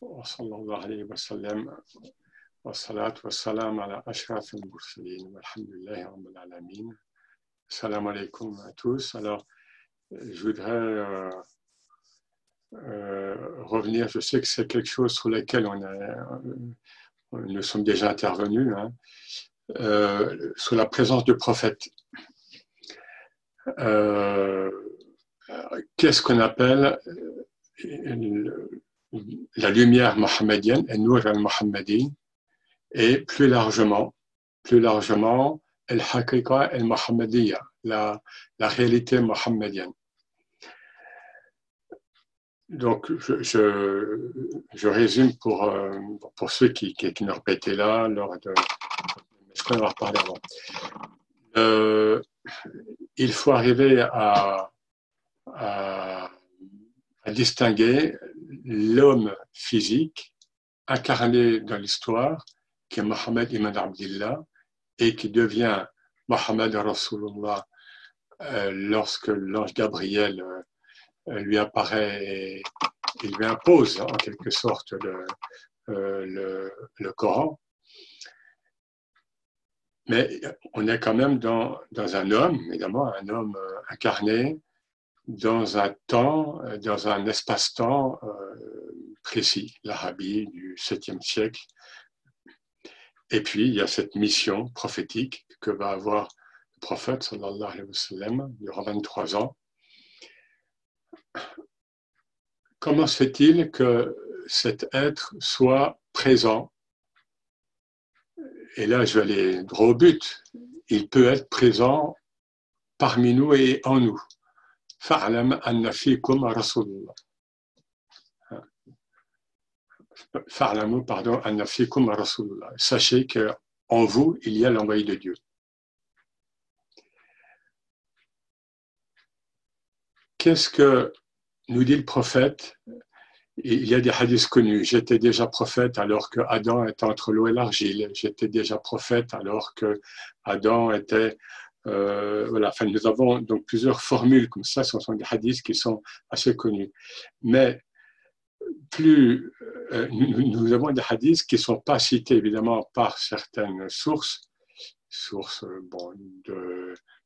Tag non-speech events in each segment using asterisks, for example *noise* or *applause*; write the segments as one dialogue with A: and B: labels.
A: وصلى الله عليه وسلم والصلاة والسلام على أشرف المرسلين والحمد لله رب العالمين Salam alaikum à tous. Alors, je voudrais euh, euh, revenir, je sais que c'est quelque chose sur lequel on, a, euh, nous sommes déjà intervenus, hein, euh, sur la présence du prophète. Euh, Qu'est-ce qu'on appelle la lumière mohammedienne, et Nour al-Mohammedi, et plus largement, plus largement, el-Haqiqa el-Mohammediya, la, la réalité mohammedienne. Donc, je, je, je, résume pour, euh, pour ceux qui, qui, qui n'auraient pas été là lors de. Je crois avoir parlé avant. Euh, il faut arriver à, à, à distinguer l'homme physique incarné dans l'histoire, qui est Mohammed Ibn Abdillah, et qui devient Mohammed Rasulullah euh, lorsque l'ange Gabriel euh, lui apparaît et lui impose en quelque sorte le, euh, le, le Coran. Mais on est quand même dans, dans un homme, évidemment, un homme incarné dans un temps, dans un espace-temps précis, l'Arabie du 7e siècle. Et puis, il y a cette mission prophétique que va avoir le prophète, sallallahu alayhi wa sallam, durant 23 ans. Comment se fait-il que cet être soit présent? Et là, je vais aller droit au but. Il peut être présent parmi nous et en nous. Anna fikum rasulullah pardon, Sachez qu'en vous, il y a l'envoyé de Dieu. Qu'est-ce que nous dit le prophète? Il y a des hadiths connus. J'étais déjà prophète alors que Adam était entre l'eau et l'argile. J'étais déjà prophète alors que Adam était euh, voilà, nous avons donc plusieurs formules comme ça, ce sont des hadiths qui sont assez connus. Mais plus euh, nous, avons des hadiths qui ne sont pas cités évidemment par certaines sources, sources bon,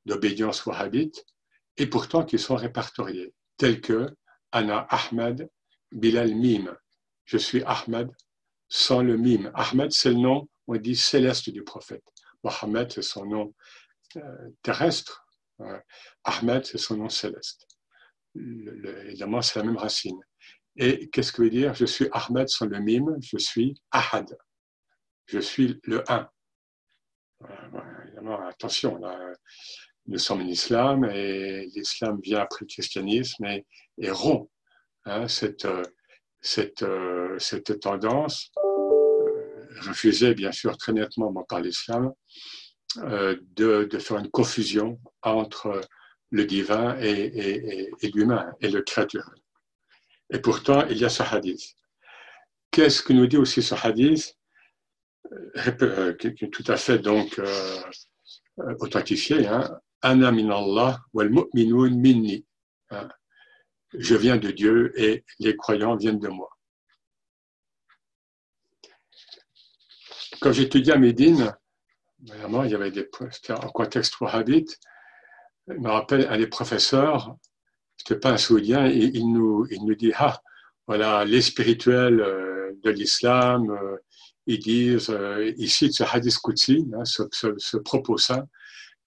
A: d'obédience wahhabite, et pourtant qui sont répertoriés, tels que Anna Ahmed Bilal Mim. Je suis Ahmed sans le mime. Ahmed, c'est le nom, on dit céleste du prophète. Mohammed, c'est son nom euh, terrestre. Ahmed, c'est son nom céleste. évidemment, c'est la même racine. Et qu'est-ce que veut dire? Je suis Ahmed sans le mime, je suis Ahad. Je suis le un. Évidemment, attention, nous sommes en islam et l'islam vient après le christianisme et, et rompt hein, cette, cette, cette tendance euh, refusée bien sûr très nettement par l'islam euh, de, de, faire une confusion entre le divin et, et, l'humain et le créature. Et pourtant, il y a ce hadith. Qu'est-ce que nous dit aussi ce hadith euh, est tout à fait donc euh, authentifié hein? Minni. Hein? Je viens de Dieu et les croyants viennent de moi. Quand j'étudiais à Médine, il y avait des en contexte wahhabite, je me rappelle un des professeurs c'était pas un saoudien, et il nous, il nous dit, ah, voilà, les spirituels euh, de l'islam, euh, ils disent, euh, ils citent ce hadith Qudsi, hein, ce, ce, ce, propos saint,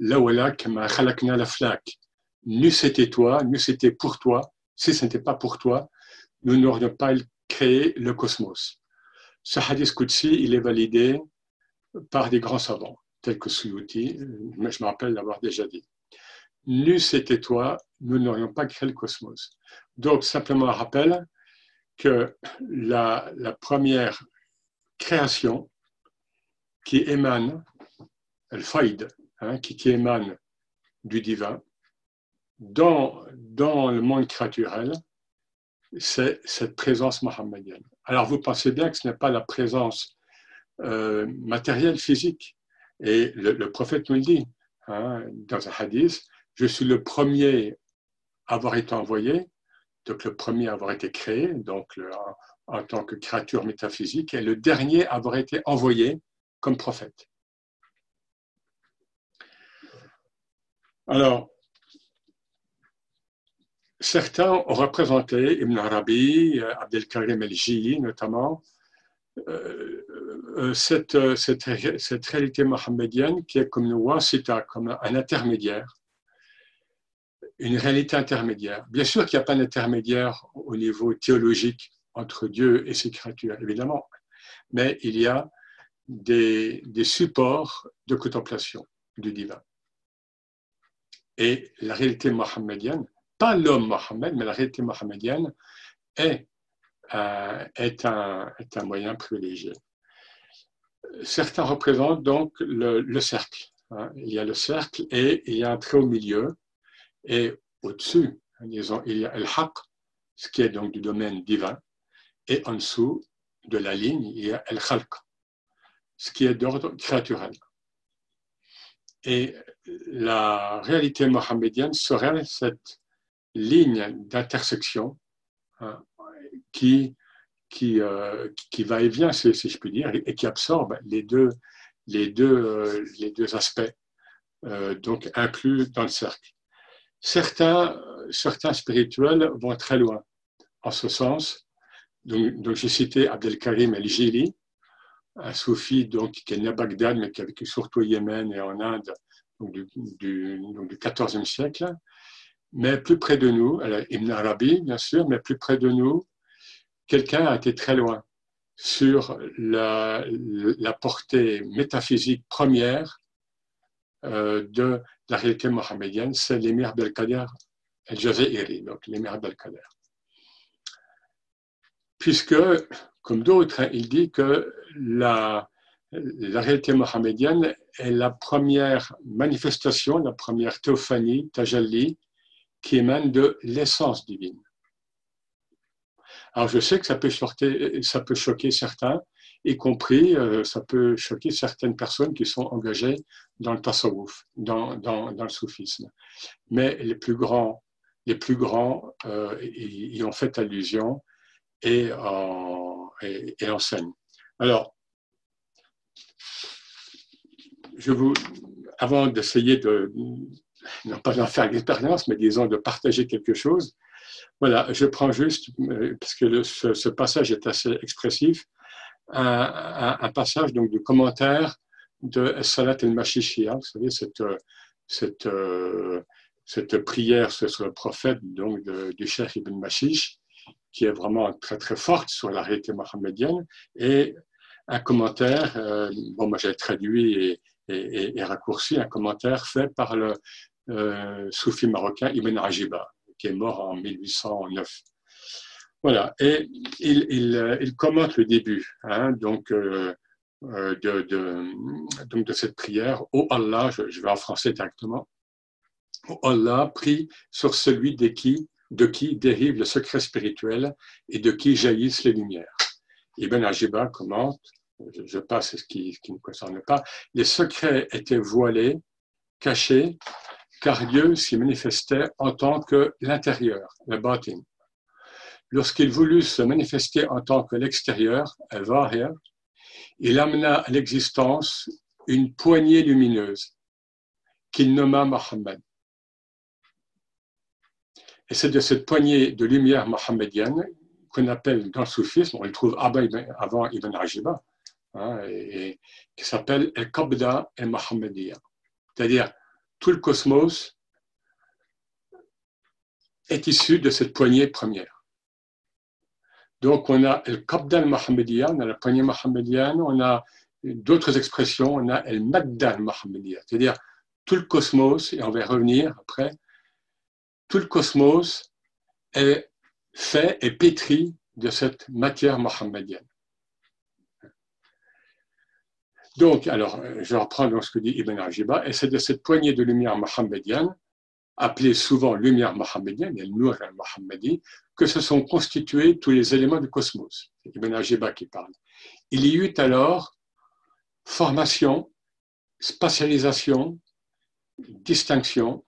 A: là où là, la flaque. Nous c'était toi, nous c'était pour toi. Si ce n'était pas pour toi, nous n'aurions pas créé le cosmos. Ce hadith Qudsi, il est validé par des grands savants, tels que Suyuti, mais je me rappelle l'avoir déjà dit. Nous c'était toi, nous n'aurions pas créé le cosmos. Donc, simplement un rappel que la, première création qui émane, le faïd, hein, qui, qui, émane du divin, dans, dans le monde créaturel, c'est cette présence mohammedienne. Alors vous pensez bien que ce n'est pas la présence euh, matérielle, physique. Et le, prophète nous le dit hein, dans un hadith, je suis le premier avoir été envoyé, donc le premier à avoir été créé, donc en, tant que créature métaphysique, et le dernier à avoir été envoyé comme prophète. Alors, certains ont représenté Ibn Arabi, Abdelkarim el-Jili notamment, euh, euh, cette, cette, réalité mohammedienne qui est comme une wasita, comme un intermédiaire, une réalité intermédiaire. Bien sûr qu'il n'y a pas d'intermédiaire au niveau théologique entre Dieu et ses créatures, évidemment, mais il y a des, supports de contemplation du divin. Et la réalité mohammedienne, pas l'homme Mohammed, mais la réalité mohammedienne est, euh, un, moyen privilégié. Certains représentent donc le, le cercle. Hein. Il y a le cercle et il y a un trait au milieu et au-dessus, disons, il y a El-Haq, ce qui est donc du domaine divin, et en dessous de la ligne, il y a El-Khalq, ce qui est d'ordre créaturel. Et la réalité mohammedienne serait cette ligne d'intersection hein, qui, qui, euh, qui va et vient, si, je puis dire, et qui absorbe les deux, les deux, euh, les deux aspects, euh, donc inclus dans le cercle. Certains, certains spirituels vont très loin en ce sens. Donc, j'ai cité Abdelkarim el-Jili, un soufi donc, qui est né à Bagdad, mais qui a vécu surtout au Yémen et en Inde donc, du, du, siècle. Mais plus près de nous, Ibn Arabi, bien sûr, mais plus près de nous, quelqu'un a été très loin sur la, portée métaphysique première euh, de la réalité mohammedienne, c'est l'émir Belkader el-Jazairi, donc l'émir Belkader. Puisque, comme d'autres, hein, il dit que la, la réalité mohammedienne est la première manifestation, la première théophanie, tajalli, qui émane de l'essence divine. Alors je sais que ça peut, ça peut choquer certains, y compris, euh, ça peut choquer certaines personnes qui sont engagées dans le tasawwuf, dans, dans, le soufisme. Mais les plus grands, les plus grands euh, y, ont fait allusion et, et, enseignent. Alors, je vous, avant d'essayer de, non pas d'en faire l'expérience, mais disons de partager quelque chose, voilà, je prends juste, euh, parce que ce, ce, passage est assez expressif, un, passage donc, du commentaire de Salat el-Mashishia, vous savez, cette, cette, cette prière sur le prophète donc, du Cheikh Ibn Mashish, qui est vraiment très très forte sur la réalité mohammedienne, et un commentaire, euh, bon, moi j'ai traduit et, et, raccourci, un commentaire fait par le euh, soufi marocain Ibn Ajiba, qui est mort en 1809. Voilà, et il, il, euh, commente le début hein, donc, euh, euh, de, donc de cette prière. Oh Allah, je, vais en français directement. Oh Allah, prie sur celui de qui, de qui dérive le secret spirituel et de qui jaillissent les lumières. Ibn Ajiba commente, je, passe ce qui, ce qui ne concerne pas, les secrets étaient voilés, cachés, car Dieu s'y manifestait en tant que l'intérieur, le batin lorsqu'il voulut se manifester en tant que l'extérieur, il amena à l'existence une poignée lumineuse qu'il nomma Mohammed. Et c'est de cette poignée de lumière mohammedienne qu'on appelle dans le soufisme, on le trouve avant Ibn Ajiba, hein, et, qui s'appelle El Qabda el Mohammedia. C'est-à-dire, tout le cosmos est issu de cette poignée première. Donc, on a le Qabdan Mohammedia, on a la poignée mohammedienne, on a d'autres expressions, on a el Maddan Mohammedia, c'est-à-dire tout le cosmos, et on va y revenir après, tout le cosmos est fait et pétri de cette matière mohammedienne. Donc, alors, je reprends donc ce que dit Ibn Ajiba, et c'est de cette poignée de lumière mohammedienne appelée souvent lumière mohammedienne, el Nur al-Mohammedi, que se sont constitués tous les éléments du cosmos. C'est Ibn Ajiba qui parle. Il y eut alors formation, spatialisation, distinction,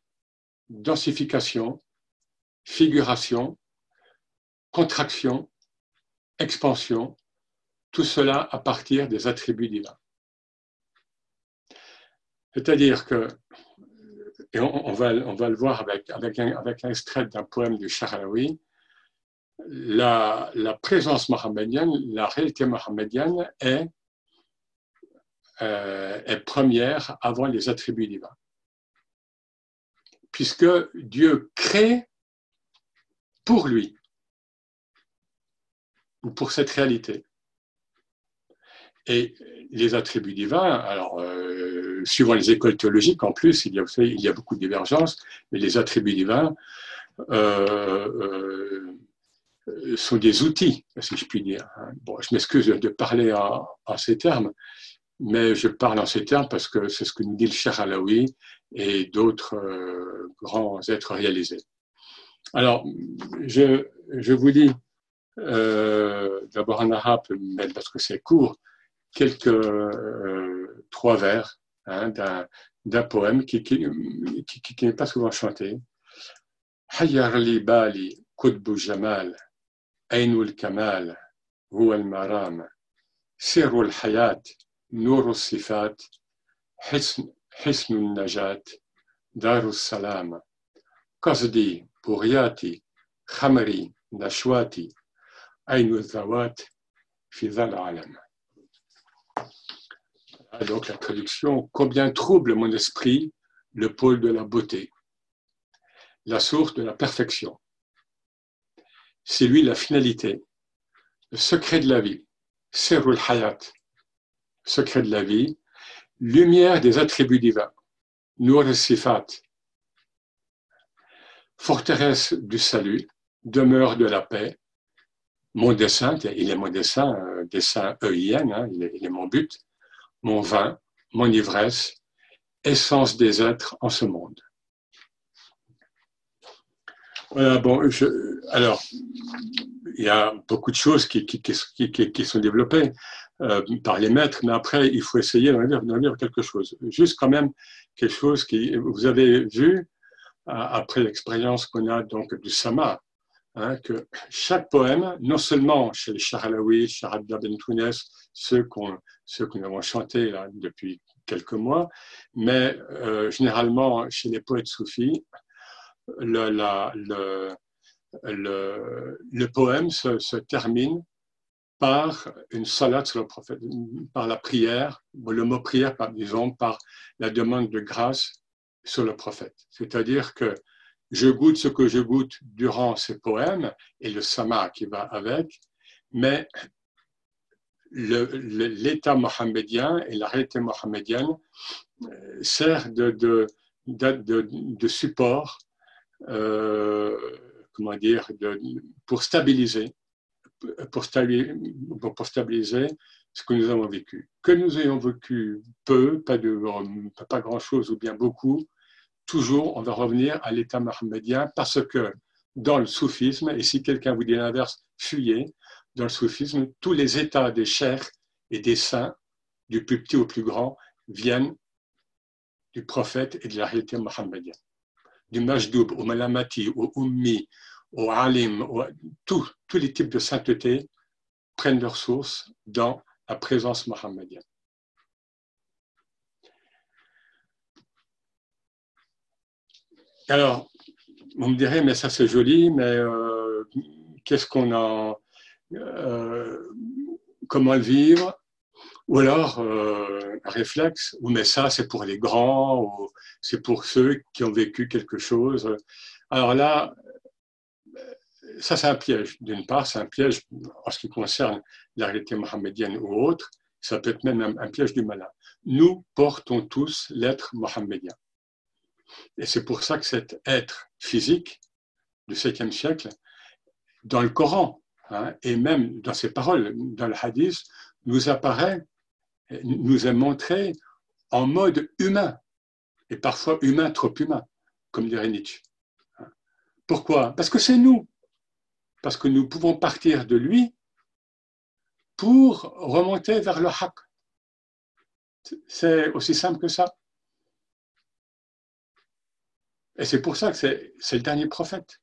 A: densification, figuration, contraction, expansion, tout cela à partir des attributs divins. C'est-à-dire que, et on, va, on, va, le voir avec, avec, un, extrait d'un poème du Shahraoui, la, la, présence mohammedienne, la réalité mohammedienne est, euh, est première avant les attributs divins. Puisque Dieu crée pour lui, ou pour cette réalité. Et les attributs divins, alors, euh, suivant les écoles théologiques, en plus, il y a, il y a beaucoup de divergences, mais les attributs divins euh, euh, sont des outils, si je puis dire. Bon, je m'excuse de parler en, ces termes, mais je parle en ces termes parce que c'est ce que nous dit le cher Alaoui et d'autres grands êtres réalisés. Alors, je, je vous euh, d'abord en arabe, mais parce que c'est court, quelques euh, trois vers hein, d'un poème qui, n'est pas souvent chanté. Hayarli Bali, Kutbu Jamal, Ainul Kamal, Hual Maram, Sirul Hayat, Nurul Sifat, Hisnul Najat, Darus Salam, Qasdi, Buriati, Khamri, Nashwati, Ainul Zawat, Fidal Alam. Ah, donc la traduction Combien trouble mon esprit le pôle de la beauté, la source de la perfection. C'est lui la finalité, le secret de la vie, Serul Hayat, secret de la vie, lumière des attributs divins, Nour Sifat, forteresse du salut, demeure de la paix, mon dessein, il est mon dessein, dessein EIN, hein, il, est, mon but, mon vin, mon ivresse, essence des êtres en ce monde. Voilà, bon, alors, il y a beaucoup de choses qui, sont développées euh, par les maîtres, mais après, il faut essayer d'en dire, quelque chose. Juste quand même quelque chose qui, vous avez vu, euh, après l'expérience qu'on a donc du Sama, Hein, que chaque poème, non seulement chez les Charalawi, Charabda Ben ceux qu'on ceux que nous avons chantés depuis quelques mois, mais euh, généralement chez les poètes soufis, le, poème se, termine par une salade sur le prophète, par la prière, le mot prière, disons, par la demande de grâce sur le prophète. C'est-à-dire que je goûte ce que je goûte durant ces poèmes et le sama qui va avec, mais l'état mohammedien et la réalité mohammedienne euh, sert de, support, euh, comment dire, pour stabiliser, ce que nous avons vécu. Que nous ayons vécu peu, pas, pas grand-chose ou bien beaucoup, toujours, on va revenir à l'état mohammedien parce que dans le soufisme, et si quelqu'un vous dit l'inverse, fuyez, dans le soufisme, tous les états des chers et des saints, du plus petit au plus grand, viennent du prophète et de la réalité mohammedienne. Du majdoub au malamati, au ummi, au alim, tous les types de sainteté prennent leur source dans la présence mohammedienne. Alors, vous me direz, mais ça c'est joli, mais euh, qu'est-ce qu'on a, euh, comment le vivre? Ou alors, euh, réflexe, ou mais ça c'est pour les grands, ou c'est pour ceux qui ont vécu quelque chose. Alors là, ça c'est un piège. D'une part, c'est un piège en ce qui concerne la réalité mohammedienne ou autre, ça peut être même un, un piège du malin. Nous portons tous l'être mohammedien. Et c'est pour ça que cet être physique du 7e siècle, dans le Coran, hein, et même dans ses paroles, dans le hadith, nous apparaît, nous est montré en mode humain, et parfois humain trop humain, comme dirait Nietzsche. Pourquoi? Parce que c'est nous. Parce que nous pouvons partir de lui pour remonter vers le haq. C'est aussi simple que ça. Et c'est pour ça que c'est le dernier prophète.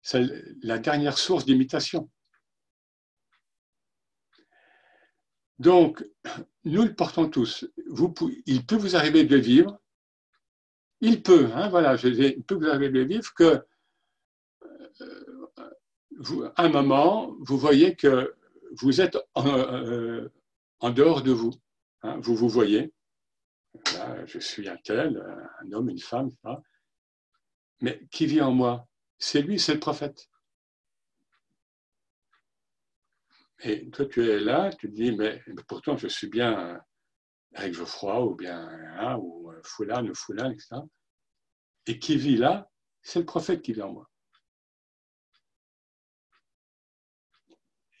A: c'est la dernière source d'imitation. Donc, nous le portons tous. Il peut vous arriver de vivre, il peut, hein, voilà, il peut vous arriver de vivre que euh, vous, à un moment, vous voyez que vous êtes en, euh, dehors de vous. Hein, vous vous voyez, je suis un tel, un homme, une femme, mais qui vit en moi? C'est lui, c'est le prophète. Et toi, tu es là, tu te dis, mais, pourtant, je suis bien avec Geoffroy, ou bien, hein, ou Foulane, ou Foulane, etc. Et qui vit là, c'est le prophète qui vit en moi.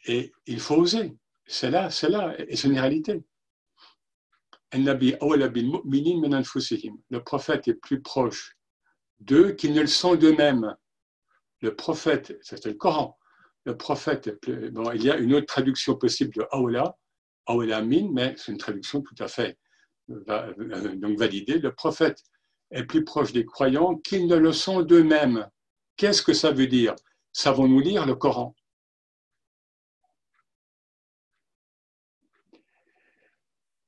A: Et il faut oser. C'est là, c'est là, et c'est une réalité. Le prophète est plus proche d'eux qu'ils ne le sont d'eux-mêmes. Le prophète, c'est le Coran, le prophète, il y a une autre traduction possible de Aoula, Aoula Min, mais c'est une traduction tout à fait euh, donc validée. Le prophète est plus proche des croyants qu'ils ne le sont d'eux-mêmes. Qu'est-ce que ça veut dire? Savons-nous lire le Coran?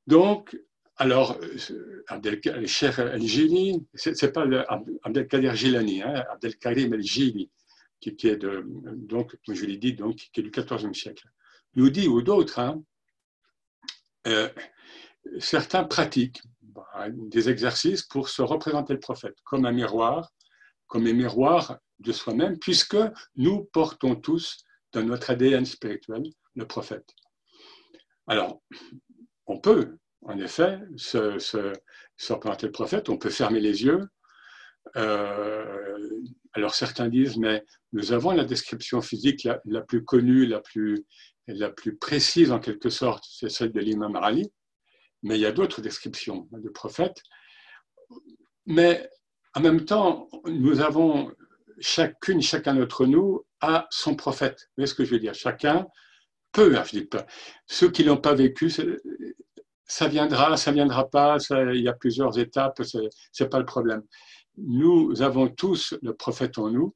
A: Donc, alors, le Cheikh El-Jili, ce n'est pas Abdelkader Jilani, hein, Abdelkarim El-Jili, qui, est de, donc, comme je l'ai dit, donc, qui est du XIVe siècle, nous dit, ou d'autres, hein, euh, certains pratiquent bah, des exercices pour se représenter le prophète comme un miroir, comme un miroir de soi-même, puisque nous portons tous dans notre ADN spirituel le prophète. Alors, on peut, en effet, se, se, se le prophète, on peut fermer les yeux, euh, alors certains disent, mais nous avons la description physique la, plus connue, la plus, la plus précise en quelque sorte, c'est celle de l'imam Ali, mais il y a d'autres descriptions de prophètes. Mais en même temps, nous avons chacune, chacun d'entre nous a son prophète. Vous voyez ce que je veux dire? Chacun peut, hein, je dis pas. Ceux qui l'ont pas vécu, ça viendra, ça viendra pas. il y a plusieurs étapes, c'est pas le problème nous avons tous le prophète en nous,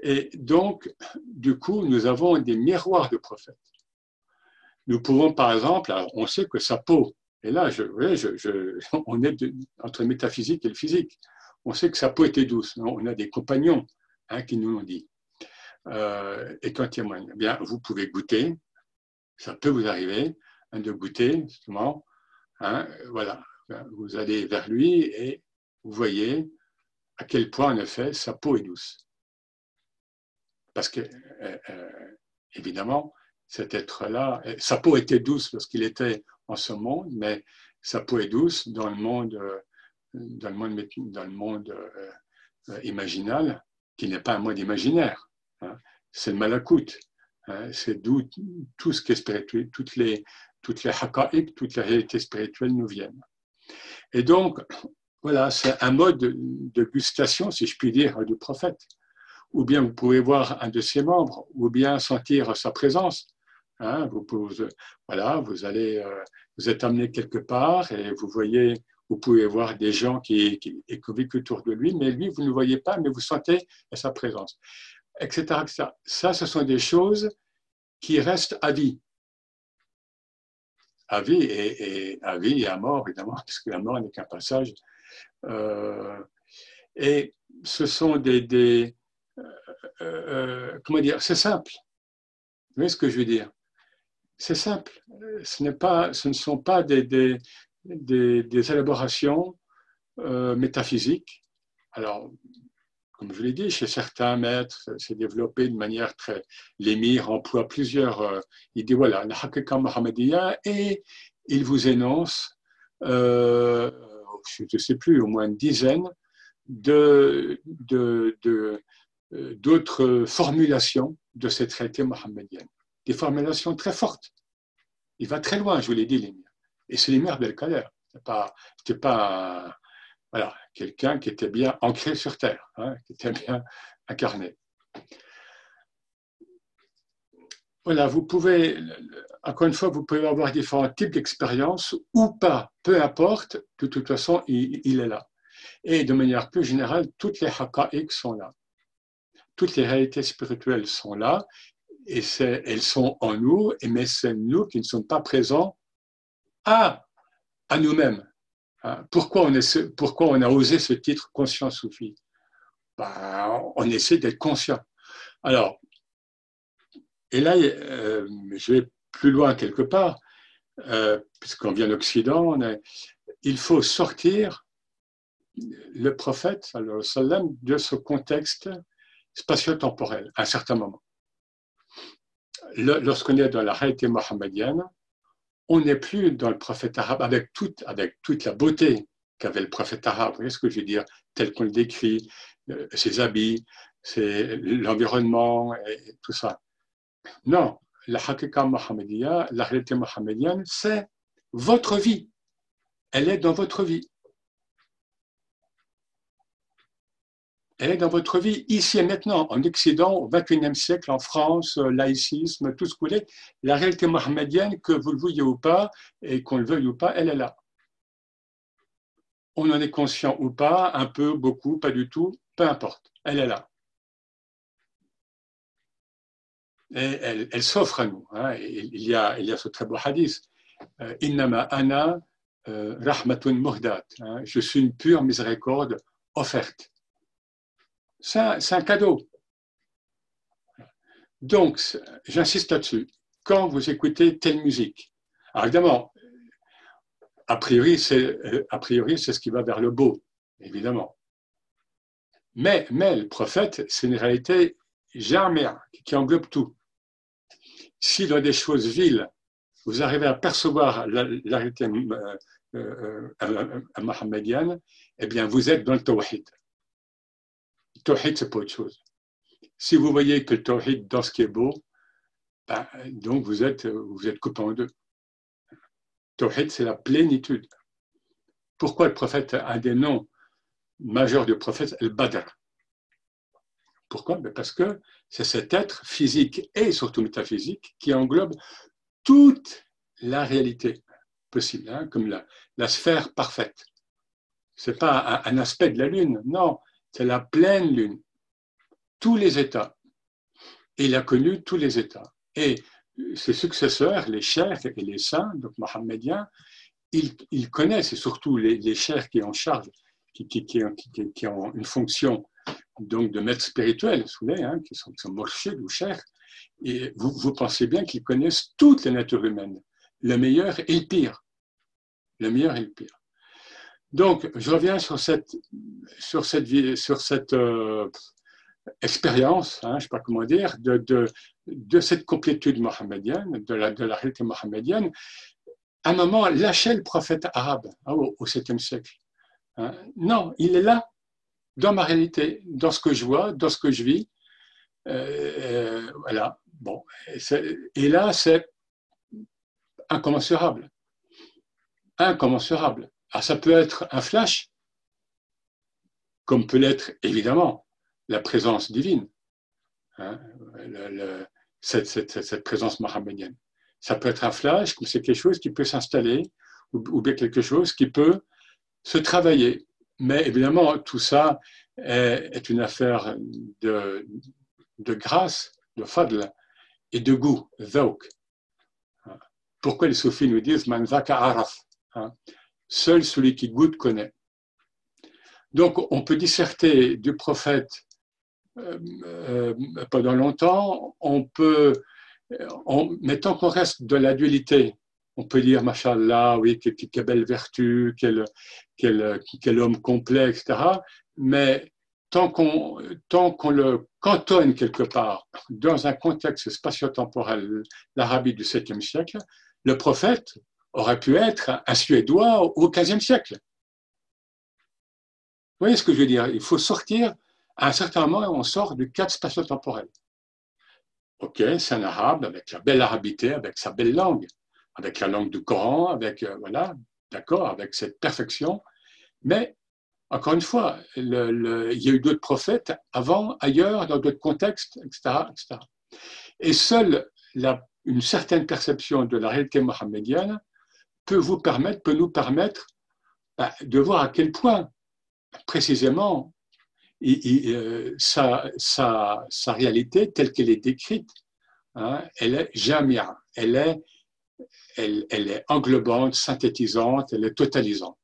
A: et donc, du coup, nous avons des miroirs de prophètes. Nous pouvons, par exemple, on sait que sa peau, et là, *laughs* on est entre métaphysique et le physique, on sait que sa peau était douce. On a des compagnons hein, qui nous l'ont dit euh, et qui en témoignent. Eh bien, vous pouvez goûter, ça peut vous arriver hein, de goûter, justement. Hein, voilà, vous allez vers lui et vous voyez à quel point, en effet, sa peau est douce. Parce que, euh, euh, évidemment, cet être-là, euh, sa peau était douce parce qu'il était en ce monde, mais sa peau est douce dans le monde, dans le monde, imaginal, qui n'est pas un monde imaginaire. Hein. C'est le malakout. Hein. C'est d'où tout ce qui est spirituel, toutes les, toutes les toutes les réalités spirituelles nous viennent. Et donc, voilà, c'est un mode de gustation, si je puis dire, du prophète. Ou bien vous pouvez voir un de ses membres, ou bien sentir sa présence. Hein, vous, voilà, vous allez, euh, vous êtes amené quelque part et vous voyez, vous pouvez voir des gens qui, qui, qui autour de lui, mais lui, vous ne le voyez pas, mais vous sentez sa présence, etc., etc. Ça, ce sont des choses qui restent à vie à vie et, à vie et à mort, évidemment, *laughs* parce que la mort n'est qu'un passage euh, et ce sont des, euh, euh, comment dire, c'est simple. Vous voyez ce que je veux dire? C'est simple. Ce, pas, ce ne sont pas des, des, des, élaborations métaphysiques. Alors, comme je l'ai dit, chez certains maîtres, c'est développé de manière très. L'émir emploie plusieurs Il dit voilà, la Hakika Muhammadiyya, et il vous énonce je ne sais plus, au moins une dizaine de, d'autres formulations de cette traité mohammedienne. Des formulations très fortes. Il va très loin, je vous l'ai dit, l'émir. Et c'est l'émir Belkader. Ce n'était pas, voilà, quelqu'un qui était bien ancré sur terre, hein, qui était bien incarné. Voilà, vous pouvez, encore une fois, vous pouvez avoir différents types d'expériences ou pas, peu importe, de toute façon, il, est là. Et de manière plus générale, toutes les haqa'iq sont là. toutes les réalités spirituelles sont là, et elles sont en nous, mais c'est nous qui ne sommes pas présents à, à nous-mêmes. Hein. Pourquoi on, a osé ce titre conscience soufie ben, On essaie d'être conscient. Alors, et là, euh, je vais plus loin quelque part, euh, puisqu'on vient d'Occident, il faut sortir le prophète de ce contexte spatio-temporel à un certain moment. Lorsqu'on est dans la réalité mohammedienne, on n'est plus dans le prophète arabe avec toute, avec toute la beauté qu'avait le prophète arabe. Vous voyez ce que je veux dire? Tel qu'on le décrit, euh, ses habits, l'environnement et tout ça. Non, la hakika mohammedia, la réalité mohammedienne, c'est votre vie. Elle est dans votre vie. Elle est dans votre vie ici et maintenant, en Occident, au XXIe siècle, en France, euh, laïcisme, tout ce que vous voulez. La réalité mohammedienne, que vous le vouliez ou pas, et qu'on le veuille ou pas, elle est là. On en est conscient ou pas, un peu, beaucoup, pas du tout, peu importe, elle est là. Et elle, s'offre à nous. Hein. Il, y a, ce très beau hadith. Euh, Innama ana euh, rahmatun muhdat. Hein. Je suis une pure miséricorde offerte. C'est un, cadeau. Donc, j'insiste là-dessus. Quand vous écoutez telle musique, alors évidemment, a priori, c'est, a priori, c'est ce qui va vers le beau, évidemment. Mais, mais le prophète, c'est une réalité jamais qui englobe tout. Si dans des choses viles, vous arrivez à percevoir la, réalité euh, euh, euh, eh bien, vous êtes dans le tawhid. Tawhid, c'est pas autre chose. Si vous voyez que le tawhid, dans ce qui est beau, ben, donc vous êtes, vous êtes coupé en deux. Tawhid, c'est la plénitude. Pourquoi le prophète, un des noms majeurs du prophète, le Badr? Pourquoi? Ben, Parce que c'est cet être physique et surtout métaphysique qui englobe toute la réalité possible, hein, comme la, sphère parfaite. Ce n'est pas un, aspect de la Lune, non, c'est la pleine lune, tous les états. il a connu tous les états. Et ses successeurs, les chers et les saints, donc mohammediens, ils, connaissent, et surtout les, les chers qui en charge, qui, ont une fonction donc de maîtres spirituels, vous voyez, hein, qui sont, sont ou chers, et vous, vous pensez bien qu'ils connaissent toutes les natures humaines, le meilleur et le pire. Le meilleur et le pire. Donc, je reviens sur cette, euh, expérience, hein, je ne sais pas comment dire, de, cette complétude mohammedienne, de la, de la réalité mohammedienne. À un moment, lâcher le prophète arabe hein, au, 7e siècle. Hein. Non, il est là, dans ma réalité, dans ce que je vois, dans ce que je vis. Euh, euh, voilà. Bon. Et, là, c'est incommensurable. Incommensurable. Ah, ça peut être un flash, comme peut l'être évidemment la présence divine, hein, cette, présence mohammedienne. Ça peut être un flash, comme c'est quelque chose qui peut s'installer, ou, bien quelque chose qui peut se travailler. Mais évidemment, tout ça est, une affaire de, grâce, de fadl et de goût, zauk. Pourquoi les soufis nous disent man araf hein? Seul celui qui goûte connaît. Donc, on peut disserter du prophète euh, euh, pendant longtemps, on peut, mais tant qu'on reste dans la dualité, on peut dire, machallah, oui, quelle, belle vertu, quel, homme complet, etc. Mais tant qu'on tant qu'on le cantonne quelque part dans un contexte spatio-temporel, l'Arabie du 7e siècle, le prophète aurait pu être un Suédois au XVe siècle. Vous voyez ce que je veux dire? Il faut sortir, à un certain moment, on sort du cadre spatio-temporel. Ok, c'est un arabe avec la belle arabité, avec sa belle langue, avec la langue du Coran, avec, euh, voilà, d'accord, avec cette perfection. Mais, encore une fois, il y a eu d'autres prophètes avant, ailleurs, dans d'autres contextes, etc.. Et seule une certaine perception de la réalité mohammedienne peut vous permettre, peut nous permettre bah, de voir à quel point, précisément, euh, sa, réalité telle qu'elle est décrite, hein, elle est jamia, elle est, elle, est englobante, synthétisante, elle est totalisante.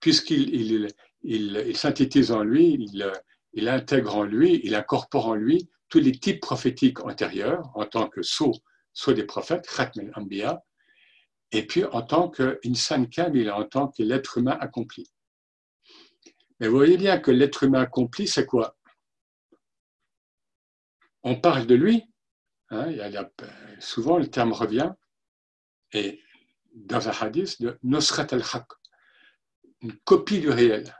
A: Puisqu'il il, il, synthétise en lui, il, intègre en lui, il incorpore en lui tous les types prophétiques antérieurs en tant que sceau, soit des prophètes, Khatm al-Anbiya, et puis en tant qu'insan kamil, en tant que l'être humain accompli. Mais vous voyez bien que l'être humain accompli, c'est quoi? On parle de lui, hein, souvent le terme revient, et dans un hadith de Nosrat al-Haq, une copie du réel.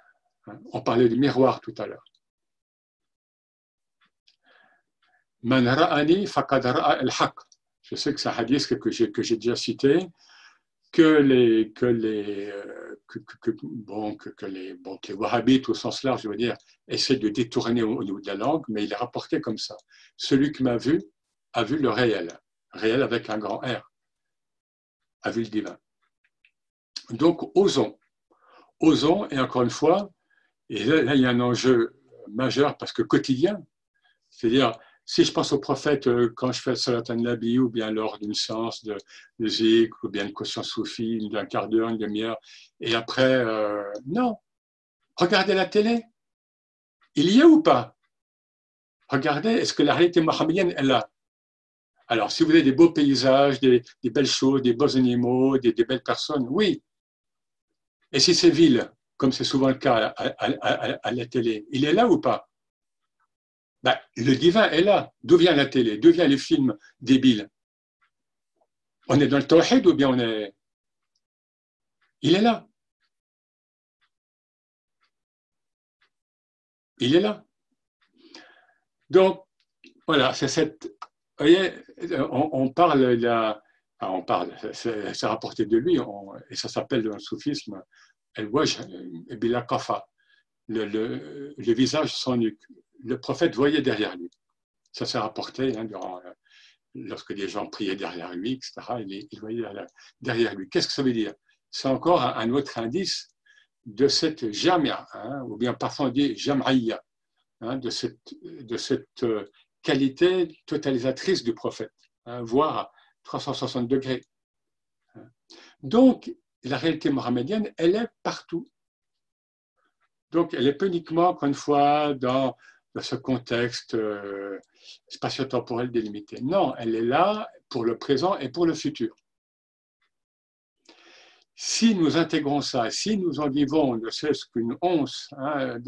A: Hein, on parlait du miroir tout à l'heure. Man ra'ani faqad al-haq. Je sais que c'est un hadith que j'ai, que j'ai déjà cité, que les, que les, euh, bon, que, les, bon, les wahhabites au sens large, je veux dire, essaient de détourner au, niveau de la langue, mais il est rapporté comme ça. Celui qui m'a vu a vu le réel, réel avec un grand R, a vu le divin. Donc, osons, osons, et encore une fois, et là, il y a un enjeu majeur parce que quotidien, c'est-à-dire si je pense au prophète euh, quand je fais Salat al-Nabi ou bien lors d'une séance de, musique ou bien une conscience soufie d'un quart d'heure, une demi-heure, et après, euh, non. Regardez la télé. Il y a ou pas? Regardez, est-ce que la réalité mohammedienne est là? Alors, si vous avez des beaux paysages, des, belles choses, des beaux animaux, des, belles personnes, oui. Et si c'est ville, comme c'est souvent le cas à la télé, il est là ou pas? Ben, le divin est là. D'où vient la télé? D'où viennent les films débiles? On est dans le tawhid ou bien on est. Il est là. Il est là. Donc, voilà, c'est cette. Vous voyez, on, parle là, on parle, c'est rapporté de lui, et ça s'appelle dans le soufisme El-Wajh, le, le, le visage sans nuque le prophète voyait derrière lui. Ça s'est rapporté hein, euh, lorsque des gens priaient derrière lui, etc. Il, voyait derrière, lui. Qu'est-ce que ça veut dire? C'est encore un, autre indice de cette jamia, hein, ou bien parfois on dit jam'aïya, hein, de cette, euh, qualité totalisatrice du prophète, voire à 360 degrés. Donc, la réalité mohammedienne, elle est partout. Donc, elle est pas uniquement, encore une fois, dans dans ce contexte euh, spatio-temporel délimité. Non, elle est là pour le présent et pour le futur. Si nous intégrons ça, si nous en vivons ne serait-ce qu'une once hein,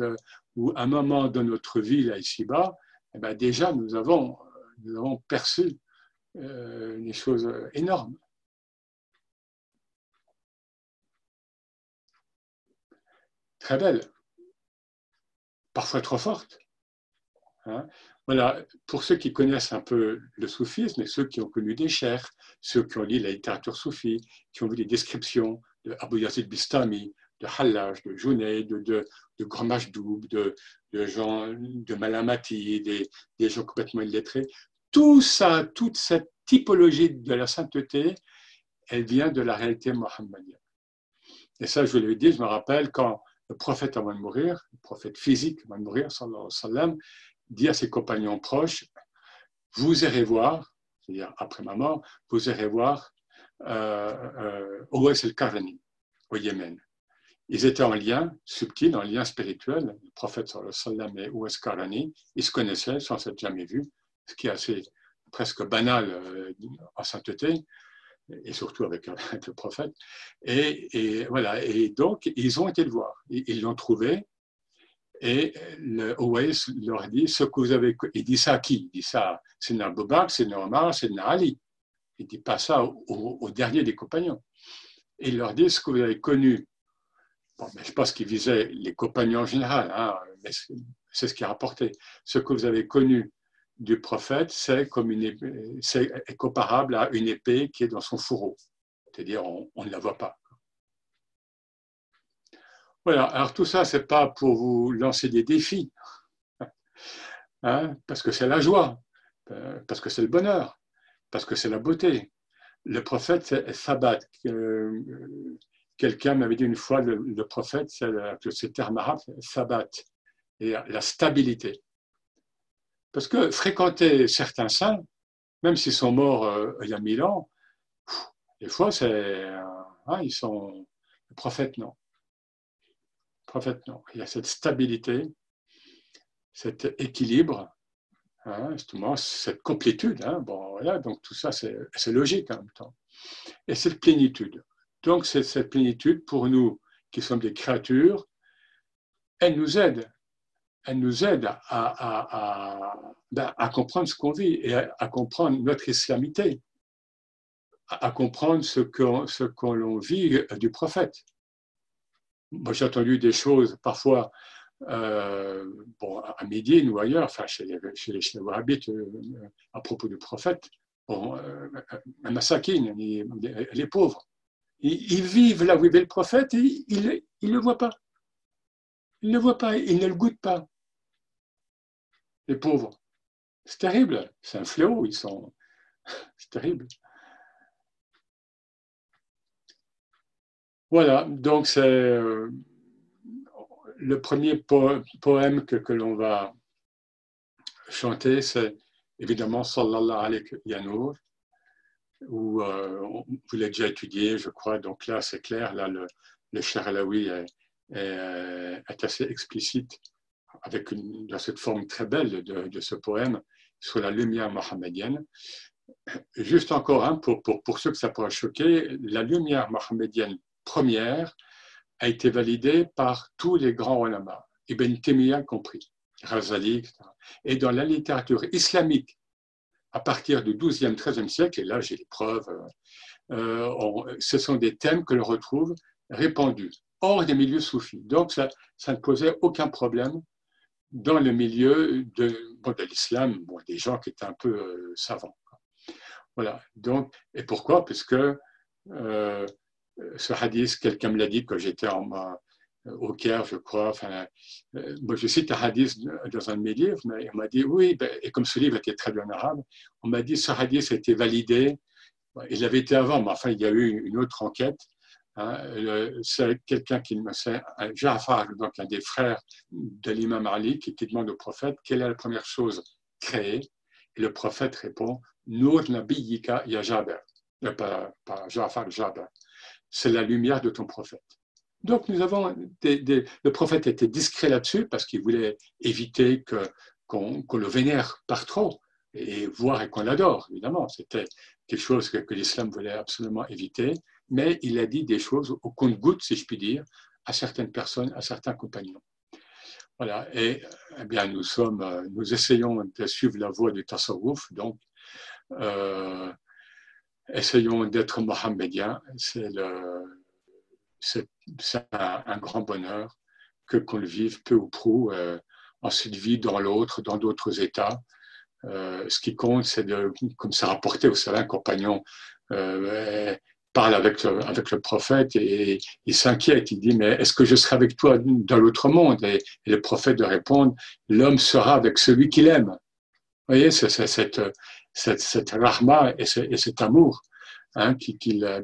A: ou un moment de notre vie là ici-bas, eh ben déjà nous avons, perçu euh, des choses énormes. Très belles, parfois trop fortes. Hein. voilà, pour ceux qui connaissent un peu le soufisme et ceux qui ont connu des chers, ceux qui ont lu la littérature soufie, qui ont vu des descriptions de Abu Yazid Bistami, de Hallaj, de Junaid, de, de, de Grand de, de de Malamati, des, des gens complètement illettrés, tout ça, toute cette typologie de la sainteté, elle vient de la réalité mohammedienne. Et ça, je l'ai dit, je me rappelle quand le prophète avant de mourir, le prophète physique avant de mourir, sallallahu alayhi wa dit à ses compagnons proches, vous irez voir, c'est-à-dire après ma mort, vous irez voir euh, euh, el-Karani au Yémen. Ils étaient en lien subtil, en lien spirituel. Le prophète sallam et Ouais Karani, ils se connaissaient sans s'être jamais vus, ce qui est assez presque banal euh, en sainteté, et surtout avec, le prophète. Et, voilà. Et donc, ils ont été le voir. Ils l'ont trouvé. Et le Owais leur dit ce que vous avez. Il dit ça à qui? Il dit ça, c'est Nabobak, c'est Omar, c'est Ali. Il ne dit pas ça au, dernier des compagnons. Il leur dit ce que vous avez connu. Bon, mais je pense qu'il visait les compagnons en général, hein, mais c'est ce qui est rapporté. Ce que vous avez connu du prophète, c'est c'est comparable à une épée qui est dans son fourreau. C'est-à-dire, on ne la voit pas. Alors tout ça, c'est pas pour vous lancer des défis, hein, parce que c'est la joie, euh, parce que c'est le bonheur, parce que c'est la beauté. Le prophète, c'est Sabat. Euh, quelqu'un m'avait dit une fois, le, prophète, c'est le terme arabe, Sabat. et la stabilité. Parce que fréquenter certains saints, même s'ils sont morts euh, il y a mille ans, des fois, c'est, hein, ils sont, le prophète, non. Prophète, non. Il y a cette stabilité, cet équilibre, hein, justement, cette complétude. Hein. bon, voilà, donc tout ça, c'est, logique en même temps. Et cette plénitude. Donc, cette plénitude pour nous qui sommes des créatures, elle nous aide. Elle nous aide à, à, ben, comprendre ce qu'on vit et à, comprendre notre islamité, à, comprendre ce qu'on ce qu'on vit du prophète. Moi, j'ai entendu des choses parfois euh, bon, à Médine ou ailleurs, enfin chez les, chez les, euh, à propos du prophète. Bon, euh, Massakin, elle est pauvre. Ils, vivent là où vivait le prophète et ils ne le voient pas. Ils ne le voient pas, ils ne le goûtent pas. Les pauvres. C'est terrible, c'est un fléau, ils sont. *laughs* C'est terrible. Voilà, donc c'est euh, le premier poème que, que l'on va chanter, c'est évidemment Sallallahu alayhi wa où euh, vous l'avez déjà étudié, je crois. Donc là, c'est clair, là, le, le Alaoui est, assez explicite avec une, cette forme très belle de, ce poème sur la lumière mohammedienne. Juste encore, hein, pour, pour, pour, ceux que ça pourrait choquer, la lumière mohammedienne première a été validée par tous les grands ulama, Ibn Taymiyyah compris, Razali, etc. Et dans la littérature islamique à partir du XIIe, XIIIe siècle, et là j'ai les preuves, euh, ce sont des thèmes que l'on retrouve répandus hors des milieux soufis. Donc ça, ne posait aucun problème dans le milieu de, de l'islam, bon, des gens qui étaient un peu euh, savants. Voilà. Donc, et pourquoi? Parce que euh, ce hadith, quelqu'un me l'a dit quand j'étais en, au Caire, je crois. Enfin, euh, moi, je cite un hadith dans un de mes livres, mais on m'a dit oui, ben, et comme ce livre était traduit en arabe, on m'a dit ce hadith a été validé. Il avait été avant, mais enfin, il y a eu une autre enquête. Hein, c'est quelqu'un qui me sait, Jafar, donc un des frères de l'imam Ali, qui, demande au prophète quelle est la première chose créée? Et le prophète répond Nur Nabiyika ya Jaber. Euh, pas, pas Jafar, Jaber. C'est la lumière de ton prophète. Donc, nous avons le prophète était discret là-dessus parce qu'il voulait éviter qu'on le vénère par trop et voir et qu'on l'adore, évidemment. C'était quelque chose que, l'islam voulait absolument éviter, mais il a dit des choses au compte-goutte, si je puis dire, à certaines personnes, à certains compagnons. Voilà, et eh bien, nous, sommes, nous essayons de suivre la voie du tasawwuf, donc euh, essayons d'être mohammediens, c'est c'est un, grand bonheur que qu'on le vive peu ou prou euh, en cette vie dans l'autre, dans d'autres états. Euh, ce qui compte, c'est de, comme ça rapporté, vous savez, un compagnon euh, parle avec le, avec le prophète et il s'inquiète. Il dit, mais est-ce que je serai avec toi dans l'autre monde? Et, le prophète de répondre, l'homme sera avec celui qu'il aime. Vous voyez, c'est cette, cette, cette rahma et, et cet amour Hein,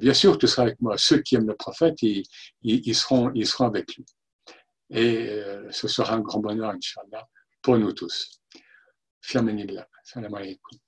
A: bien sûr, tu seras avec moi. Ceux qui aiment le prophète, ils, ils, seront, ils seront avec lui. Et euh, ce sera un grand bonheur, Inch'Allah, pour nous tous. Salam alaikum.